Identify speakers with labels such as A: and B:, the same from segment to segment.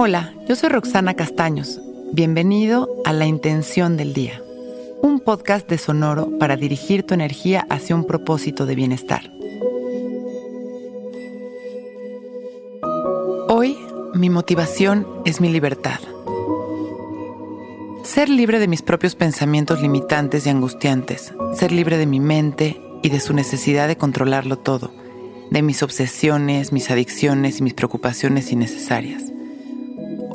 A: Hola, yo soy Roxana Castaños. Bienvenido a La Intención del Día, un podcast de Sonoro para dirigir tu energía hacia un propósito de bienestar. Hoy, mi motivación es mi libertad. Ser libre de mis propios pensamientos limitantes y angustiantes, ser libre de mi mente y de su necesidad de controlarlo todo, de mis obsesiones, mis adicciones y mis preocupaciones innecesarias.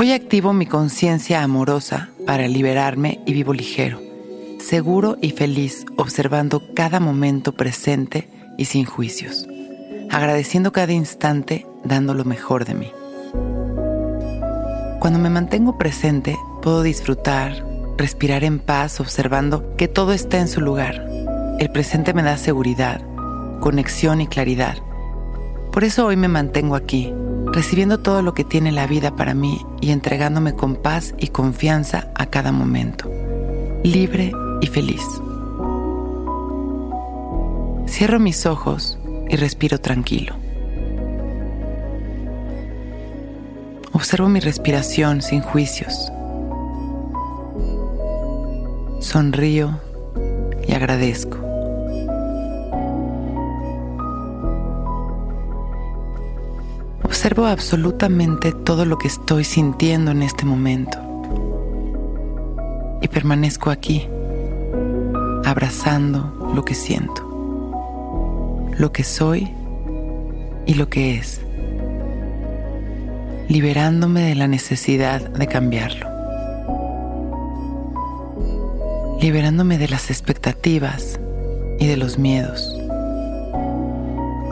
A: Hoy activo mi conciencia amorosa para liberarme y vivo ligero, seguro y feliz observando cada momento presente y sin juicios, agradeciendo cada instante dando lo mejor de mí. Cuando me mantengo presente, puedo disfrutar, respirar en paz observando que todo está en su lugar. El presente me da seguridad, conexión y claridad. Por eso hoy me mantengo aquí, recibiendo todo lo que tiene la vida para mí y entregándome con paz y confianza a cada momento, libre y feliz. Cierro mis ojos y respiro tranquilo. Observo mi respiración sin juicios. Sonrío y agradezco. Observo absolutamente todo lo que estoy sintiendo en este momento y permanezco aquí, abrazando lo que siento, lo que soy y lo que es, liberándome de la necesidad de cambiarlo, liberándome de las expectativas y de los miedos.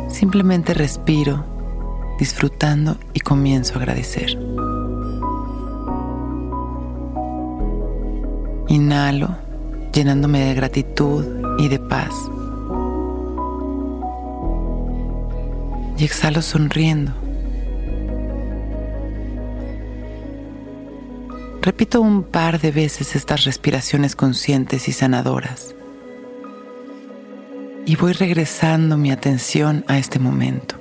A: Simplemente respiro disfrutando y comienzo a agradecer. Inhalo, llenándome de gratitud y de paz. Y exhalo sonriendo. Repito un par de veces estas respiraciones conscientes y sanadoras. Y voy regresando mi atención a este momento.